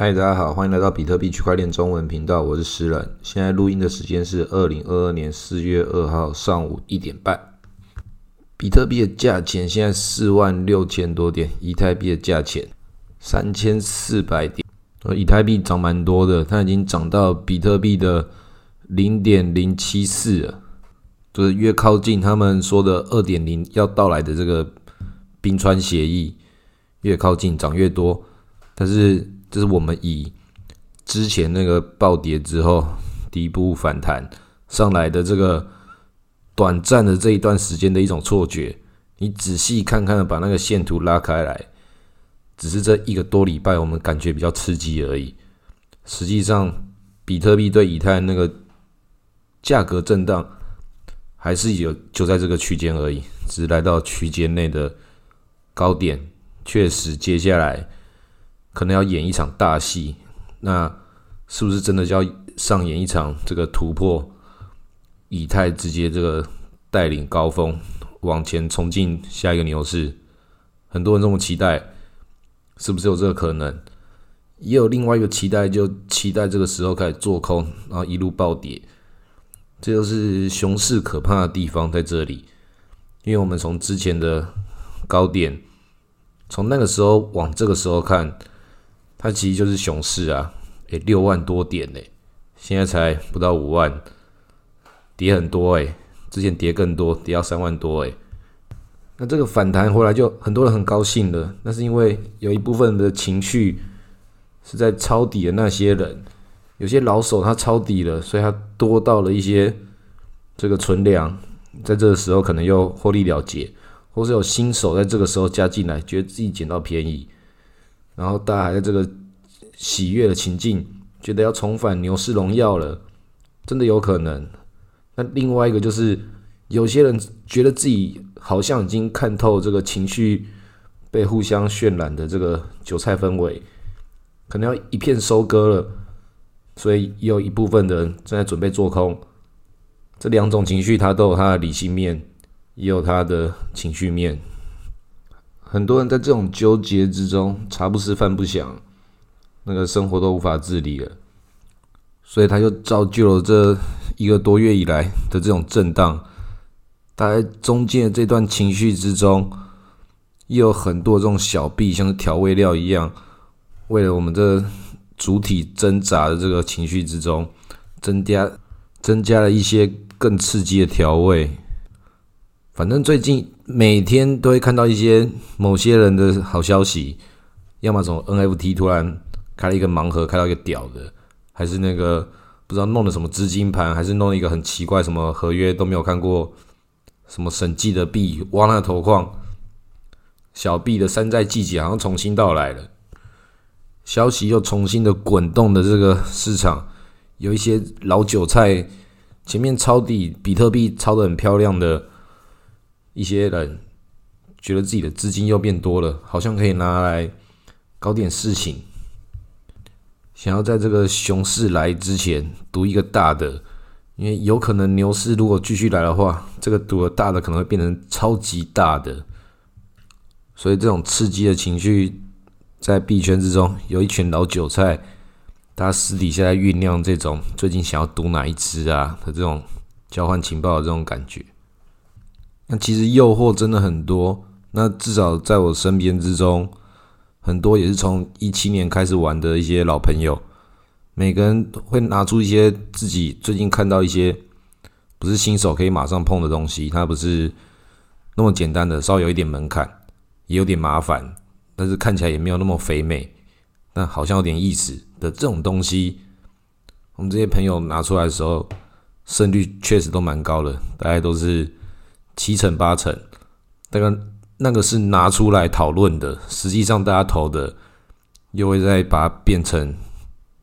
嗨，大家好，欢迎来到比特币区块链中文频道，我是诗人。现在录音的时间是二零二二年四月二号上午一点半。比特币的价钱现在四万六千多点，以太币的价钱三千四百点。呃，以太币涨蛮多的，它已经涨到比特币的零点零七四了，就是越靠近他们说的二点零要到来的这个冰川协议，越靠近涨越多。但是这是我们以之前那个暴跌之后 底部反弹上来的这个短暂的这一段时间的一种错觉。你仔细看看，把那个线图拉开来，只是这一个多礼拜我们感觉比较刺激而已。实际上，比特币对以太那个价格震荡还是有就在这个区间而已，只是来到区间内的高点。确实，接下来。可能要演一场大戏，那是不是真的就要上演一场这个突破？以太直接这个带领高峰往前冲进下一个牛市，很多人这么期待，是不是有这个可能？也有另外一个期待，就期待这个时候开始做空，然后一路暴跌。这就是熊市可怕的地方在这里，因为我们从之前的高点，从那个时候往这个时候看。它其实就是熊市啊，诶，六万多点呢，现在才不到五万，跌很多诶，之前跌更多，跌到三万多诶。那这个反弹回来就很多人很高兴了，那是因为有一部分的情绪是在抄底的那些人，有些老手他抄底了，所以他多到了一些这个存量，在这个时候可能又获利了结，或是有新手在这个时候加进来，觉得自己捡到便宜。然后大家还在这个喜悦的情境，觉得要重返牛市荣耀了，真的有可能。那另外一个就是，有些人觉得自己好像已经看透这个情绪被互相渲染的这个韭菜氛围，可能要一片收割了，所以也有一部分的人正在准备做空。这两种情绪，它都有它的理性面，也有它的情绪面。很多人在这种纠结之中，茶不思饭不想，那个生活都无法自理了，所以他就造就了这一个多月以来的这种震荡。大概中间的这段情绪之中，又有很多这种小币，像是调味料一样，为了我们这主体挣扎的这个情绪之中，增加增加了一些更刺激的调味。反正最近每天都会看到一些某些人的好消息，要么从 NFT 突然开了一个盲盒，开到一个屌的，还是那个不知道弄的什么资金盘，还是弄了一个很奇怪什么合约都没有看过，什么审计的币挖那头矿，小币的山寨季节好像重新到来了，消息又重新的滚动的这个市场，有一些老韭菜前面抄底比特币抄的很漂亮的。一些人觉得自己的资金又变多了，好像可以拿来搞点事情，想要在这个熊市来之前赌一个大的，因为有可能牛市如果继续来的话，这个赌的大的可能会变成超级大的，所以这种刺激的情绪在币圈之中有一群老韭菜，大家私底下在酝酿这种最近想要赌哪一只啊的这种交换情报的这种感觉。那其实诱惑真的很多，那至少在我身边之中，很多也是从一七年开始玩的一些老朋友，每个人会拿出一些自己最近看到一些不是新手可以马上碰的东西，它不是那么简单的，稍微有一点门槛，也有点麻烦，但是看起来也没有那么肥美，但好像有点意思的这种东西，我们这些朋友拿出来的时候，胜率确实都蛮高的，大概都是。七成八成，那个那个是拿出来讨论的，实际上大家投的又会再把它变成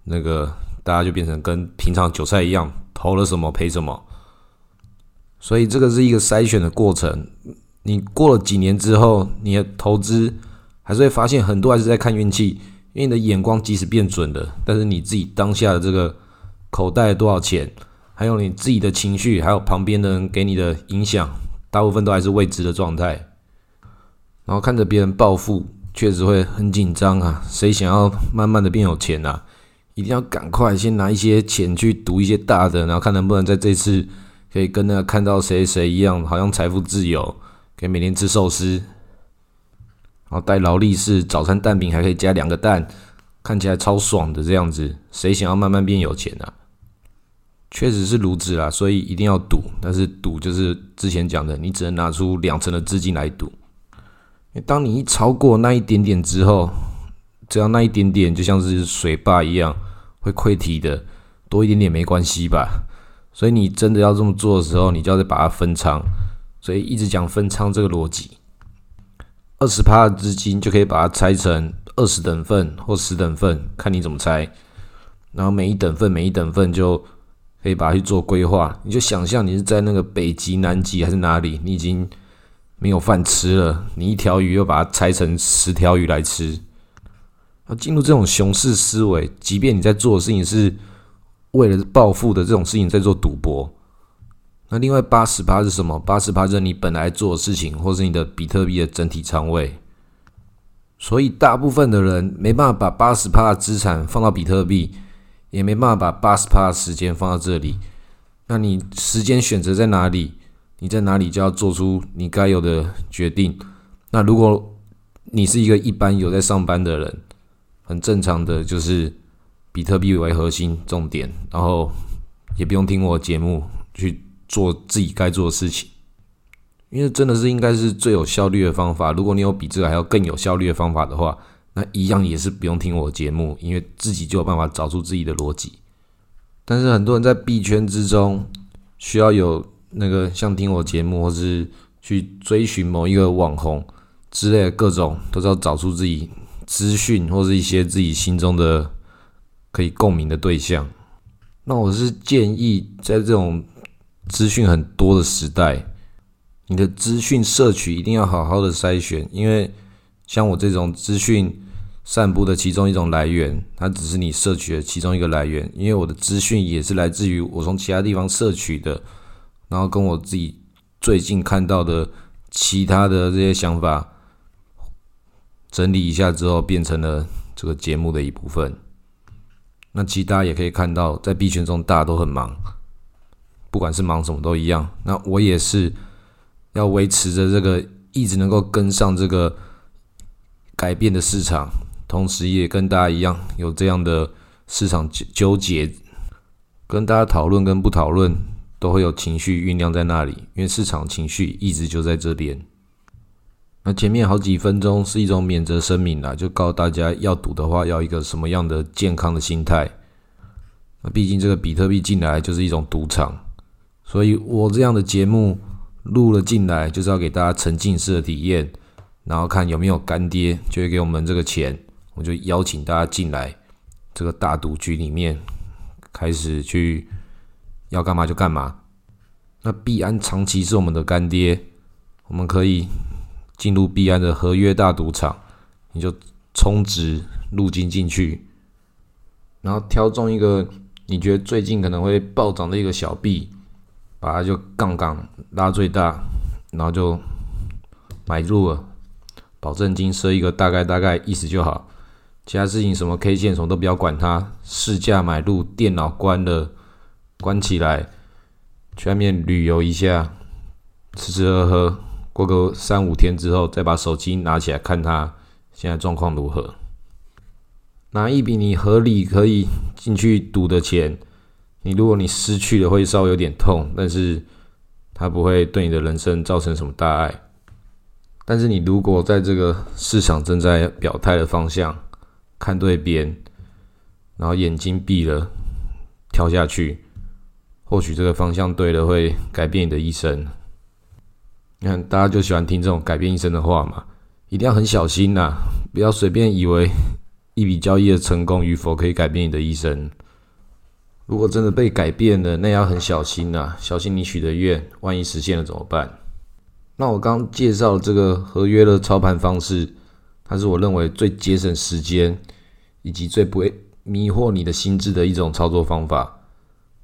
那个，大家就变成跟平常韭菜一样，投了什么赔什么。所以这个是一个筛选的过程。你过了几年之后，你的投资还是会发现很多还是在看运气，因为你的眼光即使变准了，但是你自己当下的这个口袋多少钱，还有你自己的情绪，还有旁边的人给你的影响。大部分都还是未知的状态，然后看着别人暴富，确实会很紧张啊。谁想要慢慢的变有钱啊？一定要赶快先拿一些钱去赌一些大的，然后看能不能在这次可以跟那个看到谁谁一样，好像财富自由，可以每天吃寿司，然后带劳力士早餐蛋饼还可以加两个蛋，看起来超爽的这样子。谁想要慢慢变有钱啊？确实是如此啦，所以一定要赌。但是赌就是之前讲的，你只能拿出两成的资金来赌。当你一超过那一点点之后，只要那一点点就像是水坝一样。会溃堤的，多一点点没关系吧？所以你真的要这么做的时候，你就要再把它分仓。所以一直讲分仓这个逻辑，二十趴的资金就可以把它拆成二十等份或十等份，看你怎么拆。然后每一等份每一等份就可以把它去做规划。你就想象你是在那个北极、南极还是哪里，你已经没有饭吃了，你一条鱼又把它拆成十条鱼来吃。要进入这种熊市思维，即便你在做的事情是为了暴富的这种事情，在做赌博。那另外八十趴是什么？八十趴是你本来做的事情，或是你的比特币的整体仓位。所以大部分的人没办法把八十趴的资产放到比特币，也没办法把八十趴的时间放到这里。那你时间选择在哪里？你在哪里就要做出你该有的决定。那如果你是一个一般有在上班的人，很正常的就是比特币为核心重点，然后也不用听我节目去做自己该做的事情，因为真的是应该是最有效率的方法。如果你有比这个还要更有效率的方法的话，那一样也是不用听我节目，因为自己就有办法找出自己的逻辑。但是很多人在币圈之中需要有那个像听我节目，或是去追寻某一个网红之类的各种，都是要找出自己。资讯或是一些自己心中的可以共鸣的对象，那我是建议在这种资讯很多的时代，你的资讯摄取一定要好好的筛选，因为像我这种资讯散布的其中一种来源，它只是你摄取的其中一个来源，因为我的资讯也是来自于我从其他地方摄取的，然后跟我自己最近看到的其他的这些想法。整理一下之后，变成了这个节目的一部分。那其他也可以看到，在币圈中大家都很忙，不管是忙什么都一样。那我也是要维持着这个，一直能够跟上这个改变的市场，同时也跟大家一样有这样的市场纠纠结，跟大家讨论跟不讨论都会有情绪酝酿在那里，因为市场情绪一直就在这边。那前面好几分钟是一种免责声明啦，就告诉大家要赌的话，要一个什么样的健康的心态。那毕竟这个比特币进来就是一种赌场，所以我这样的节目录了进来，就是要给大家沉浸式的体验，然后看有没有干爹就会给我们这个钱，我就邀请大家进来这个大赌局里面，开始去要干嘛就干嘛。那币安长期是我们的干爹，我们可以。进入币安的合约大赌场，你就充值入金进去，然后挑中一个你觉得最近可能会暴涨的一个小币，把它就杠杠拉最大，然后就买入了，保证金设一个大概大概意思就好，其他事情什么 K 线什么都不要管它，市价买入，电脑关了，关起来，去外面旅游一下，吃吃喝喝。过个三五天之后，再把手机拿起来看它现在状况如何。拿一笔你合理可以进去赌的钱，你如果你失去了会稍微有点痛，但是它不会对你的人生造成什么大碍。但是你如果在这个市场正在表态的方向看对边，然后眼睛闭了跳下去，或许这个方向对了，会改变你的一生。你看，大家就喜欢听这种改变一生的话嘛，一定要很小心呐，不要随便以为一笔交易的成功与否可以改变你的一生。如果真的被改变了，那要很小心呐，小心你许的愿，万一实现了怎么办？那我刚介绍这个合约的操盘方式，它是我认为最节省时间以及最不会迷惑你的心智的一种操作方法。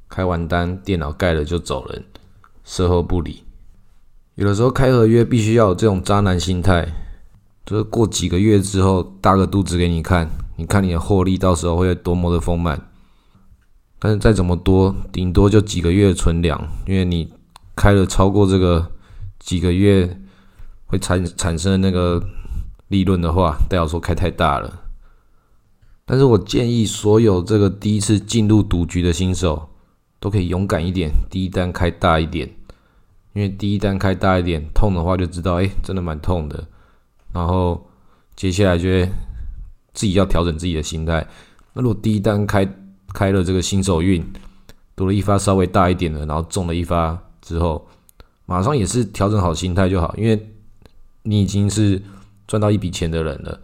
开完单，电脑盖了就走人，售后不理。有的时候开合约必须要有这种渣男心态，就是过几个月之后大个肚子给你看，你看你的获利到时候会有多么的丰满。但是再怎么多，顶多就几个月存粮，因为你开了超过这个几个月会产产生那个利润的话，代表说开太大了。但是我建议所有这个第一次进入赌局的新手都可以勇敢一点，第一单开大一点，因为第一单开大一点，痛的话就知道，哎，真的蛮痛的。然后接下来就自己要调整自己的心态。那如果第一单开，开了这个新手运，赌了一发稍微大一点的，然后中了一发之后，马上也是调整好心态就好，因为你已经是赚到一笔钱的人了。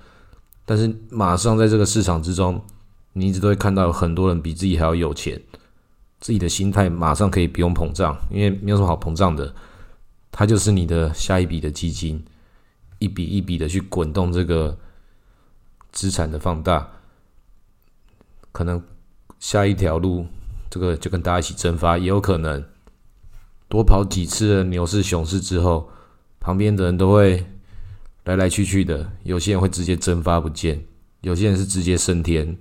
但是马上在这个市场之中，你一直都会看到有很多人比自己还要有钱，自己的心态马上可以不用膨胀，因为没有什么好膨胀的，它就是你的下一笔的基金，一笔一笔的去滚动这个资产的放大，可能。下一条路，这个就跟大家一起蒸发，也有可能多跑几次的牛市、熊市之后，旁边的人都会来来去去的。有些人会直接蒸发不见，有些人是直接升天，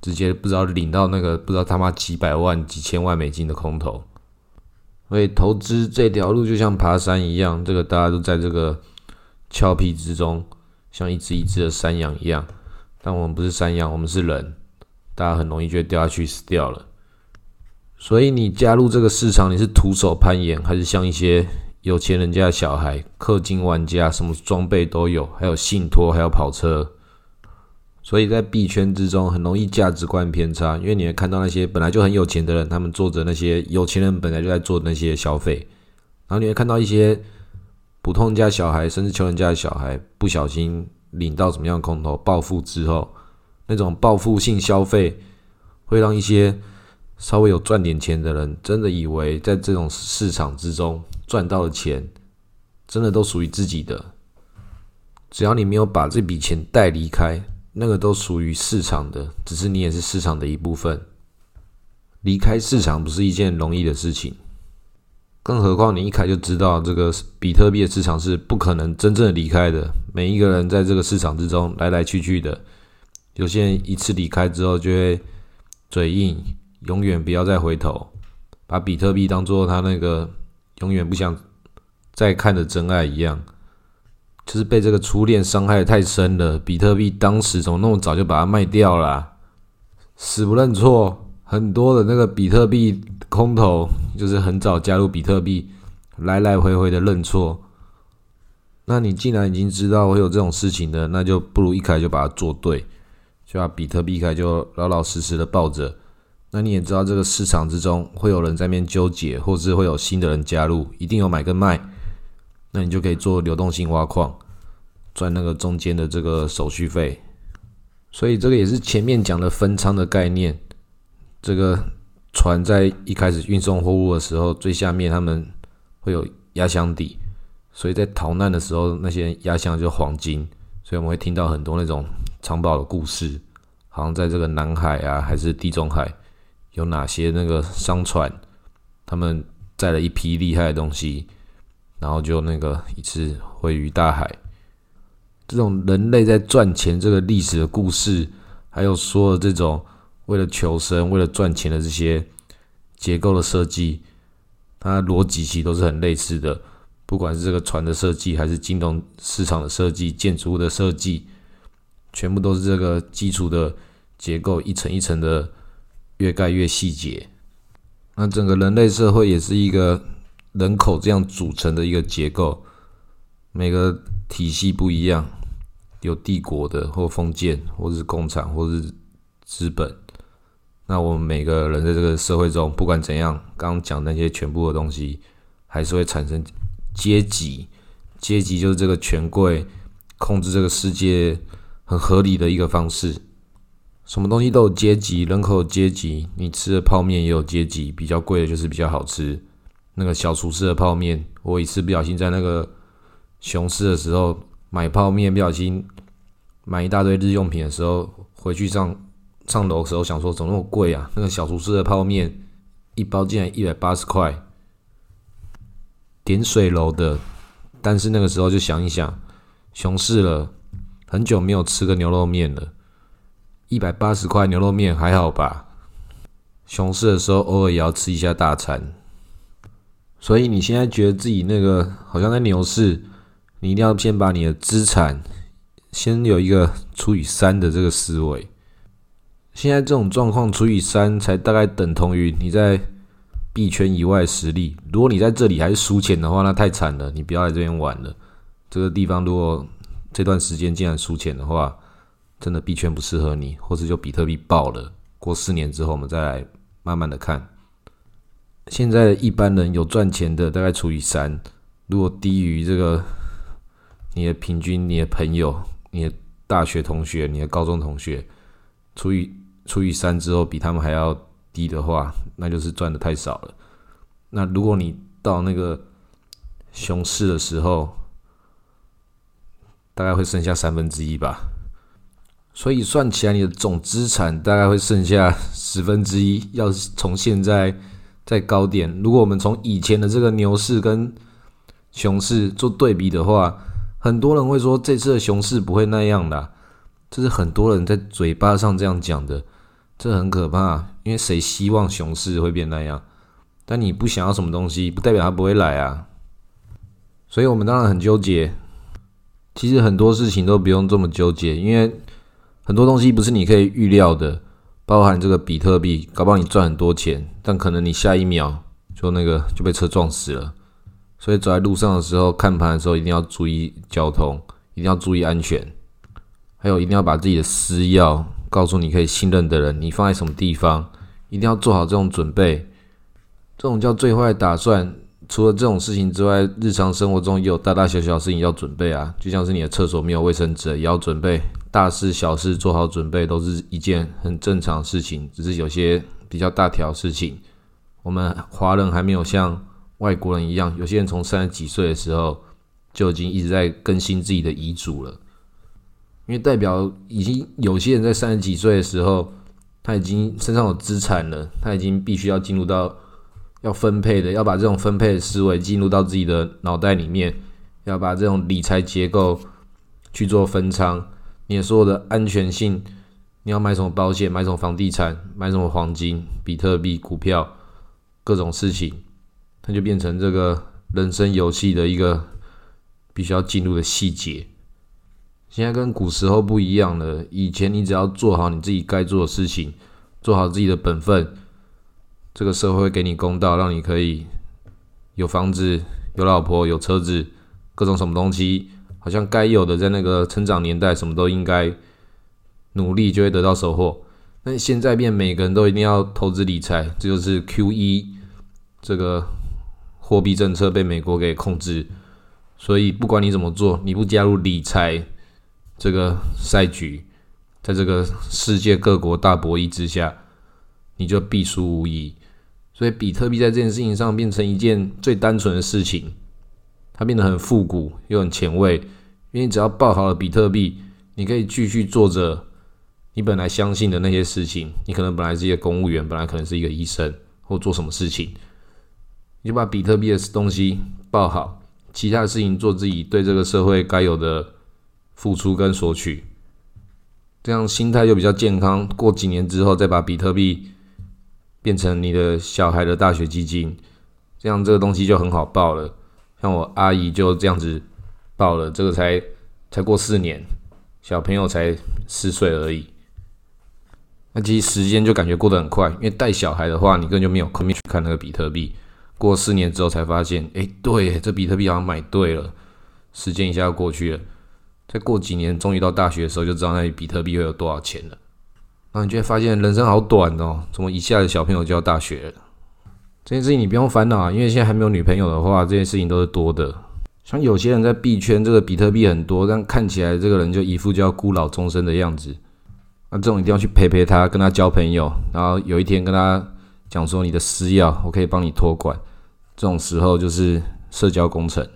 直接不知道领到那个不知道他妈几百万、几千万美金的空头。所以投资这条路就像爬山一样，这个大家都在这个峭壁之中，像一只一只的山羊一样。但我们不是山羊，我们是人。大家很容易就掉下去死掉了，所以你加入这个市场，你是徒手攀岩，还是像一些有钱人家的小孩、氪金玩家，什么装备都有，还有信托，还有跑车。所以在币圈之中，很容易价值观偏差，因为你会看到那些本来就很有钱的人，他们做着那些有钱人本来就在做那些消费，然后你会看到一些普通人家小孩，甚至穷人家的小孩，不小心领到什么样的空头暴富之后。那种报复性消费，会让一些稍微有赚点钱的人，真的以为在这种市场之中赚到的钱，真的都属于自己的。只要你没有把这笔钱带离开，那个都属于市场的，只是你也是市场的一部分。离开市场不是一件容易的事情，更何况你一开就知道这个比特币的市场是不可能真正离开的。每一个人在这个市场之中来来去去的。有些人一次离开之后就会嘴硬，永远不要再回头，把比特币当做他那个永远不想再看的真爱一样，就是被这个初恋伤害的太深了。比特币当时怎么那么早就把它卖掉了？死不认错，很多的那个比特币空头就是很早加入比特币，来来回回的认错。那你既然已经知道会有这种事情的，那就不如一开始就把它做对。就把比特币一开，就老老实实的抱着。那你也知道，这个市场之中会有人在面纠结，或是会有新的人加入，一定有买跟卖。那你就可以做流动性挖矿，赚那个中间的这个手续费。所以这个也是前面讲的分仓的概念。这个船在一开始运送货物的时候，最下面他们会有压箱底，所以在逃难的时候，那些压箱就黄金。所以我们会听到很多那种。藏宝的故事，好像在这个南海啊，还是地中海，有哪些那个商船，他们载了一批厉害的东西，然后就那个一次毁于大海。这种人类在赚钱这个历史的故事，还有说的这种为了求生、为了赚钱的这些结构的设计，它逻辑其实都是很类似的。不管是这个船的设计，还是金融市场的设计、建筑物的设计。全部都是这个基础的结构，一层一层的越盖越细节。那整个人类社会也是一个人口这样组成的一个结构，每个体系不一样，有帝国的，或封建，或是共产，或是资本。那我们每个人在这个社会中，不管怎样，刚刚讲那些全部的东西，还是会产生阶级。阶级就是这个权贵控制这个世界。很合理的一个方式，什么东西都有阶级，人口有阶级，你吃的泡面也有阶级，比较贵的就是比较好吃。那个小厨师的泡面，我一次不小心在那个熊市的时候买泡面，不小心买一大堆日用品的时候，回去上上楼的时候想说怎么那么贵啊？那个小厨师的泡面一包竟然一百八十块，点水楼的。但是那个时候就想一想。熊市了，很久没有吃个牛肉面了，一百八十块牛肉面还好吧？熊市的时候偶尔也要吃一下大餐，所以你现在觉得自己那个好像在牛市，你一定要先把你的资产先有一个除以三的这个思维。现在这种状况除以三，才大概等同于你在币圈以外实力。如果你在这里还是输钱的话，那太惨了，你不要来这边玩了。这个地方如果这段时间竟然输钱的话，真的币圈不适合你，或者就比特币爆了。过四年之后，我们再来慢慢的看。现在一般人有赚钱的，大概除以三。如果低于这个，你的平均，你的朋友，你的大学同学，你的高中同学，除以除以三之后，比他们还要低的话，那就是赚的太少了。那如果你到那个熊市的时候，大概会剩下三分之一吧。所以算起来，你的总资产大概会剩下十分之一。要从现在在高点，如果我们从以前的这个牛市跟熊市做对比的话，很多人会说这次的熊市不会那样的，这是很多人在嘴巴上这样讲的，这很可怕。因为谁希望熊市会变那样？但你不想要什么东西，不代表它不会来啊。所以我们当然很纠结。其实很多事情都不用这么纠结，因为。很多东西不是你可以预料的，包含这个比特币，搞不好你赚很多钱，但可能你下一秒就那个就被车撞死了。所以走在路上的时候，看盘的时候一定要注意交通，一定要注意安全，还有一定要把自己的私钥告诉你可以信任的人，你放在什么地方，一定要做好这种准备。这种叫最坏打算。除了这种事情之外，日常生活中也有大大小小事情要准备啊，就像是你的厕所没有卫生纸，也要准备。大事小事做好准备都是一件很正常的事情，只是有些比较大条事情，我们华人还没有像外国人一样，有些人从三十几岁的时候就已经一直在更新自己的遗嘱了，因为代表已经有些人在三十几岁的时候，他已经身上有资产了，他已经必须要进入到。要分配的，要把这种分配的思维进入到自己的脑袋里面，要把这种理财结构去做分仓。你所有的安全性，你要买什么保险，买什么房地产，买什么黄金、比特币、股票，各种事情，它就变成这个人生游戏的一个必须要进入的细节。现在跟古时候不一样了，以前你只要做好你自己该做的事情，做好自己的本分。这个社会给你公道，让你可以有房子、有老婆、有车子，各种什么东西，好像该有的，在那个成长年代，什么都应该努力就会得到收获。但现在变，每个人都一定要投资理财，这就是 Q E 这个货币政策被美国给控制。所以不管你怎么做，你不加入理财这个赛局，在这个世界各国大博弈之下，你就必输无疑。所以，比特币在这件事情上变成一件最单纯的事情，它变得很复古又很前卫。因为只要抱好了比特币，你可以继续做着你本来相信的那些事情。你可能本来是一个公务员，本来可能是一个医生，或做什么事情，你就把比特币的东西抱好，其他的事情做自己对这个社会该有的付出跟索取，这样心态就比较健康。过几年之后，再把比特币。变成你的小孩的大学基金，这样这个东西就很好报了。那我阿姨就这样子报了，这个才才过四年，小朋友才四岁而已。那其实时间就感觉过得很快，因为带小孩的话，你根本就没有空去看那个比特币。过四年之后才发现，哎，对，这比特币好像买对了。时间一下就过去了，再过几年，终于到大学的时候，就知道那比特币会有多少钱了。然后你就会发现人生好短哦，怎么一下子小朋友就要大学了？这件事情你不用烦恼啊，因为现在还没有女朋友的话，这件事情都是多的。像有些人在币圈，这个比特币很多，但看起来这个人就一副就要孤老终生的样子。那这种一定要去陪陪他，跟他交朋友，然后有一天跟他讲说你的私钥，我可以帮你托管。这种时候就是社交工程。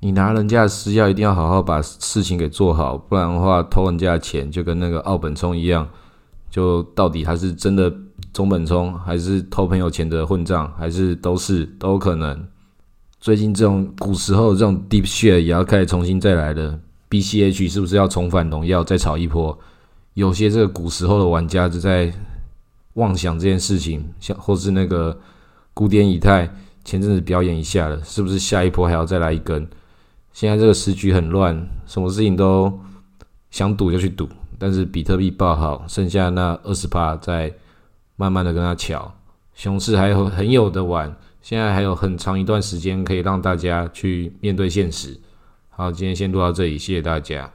你拿人家的私钥，一定要好好把事情给做好，不然的话偷人家的钱，就跟那个奥本聪一样。就到底他是真的中本聪，还是偷朋友钱的混账，还是都是都可能。最近这种古时候这种 deep share 也要开始重新再来了，BCH 是不是要重返荣耀再炒一波？有些这个古时候的玩家就在妄想这件事情，像或是那个古典以太前阵子表演一下了，是不是下一波还要再来一根？现在这个时局很乱，什么事情都想赌就去赌，但是比特币爆好，剩下那二十趴在慢慢的跟他抢，熊市还有很有的玩，现在还有很长一段时间可以让大家去面对现实。好，今天先录到这里，谢谢大家。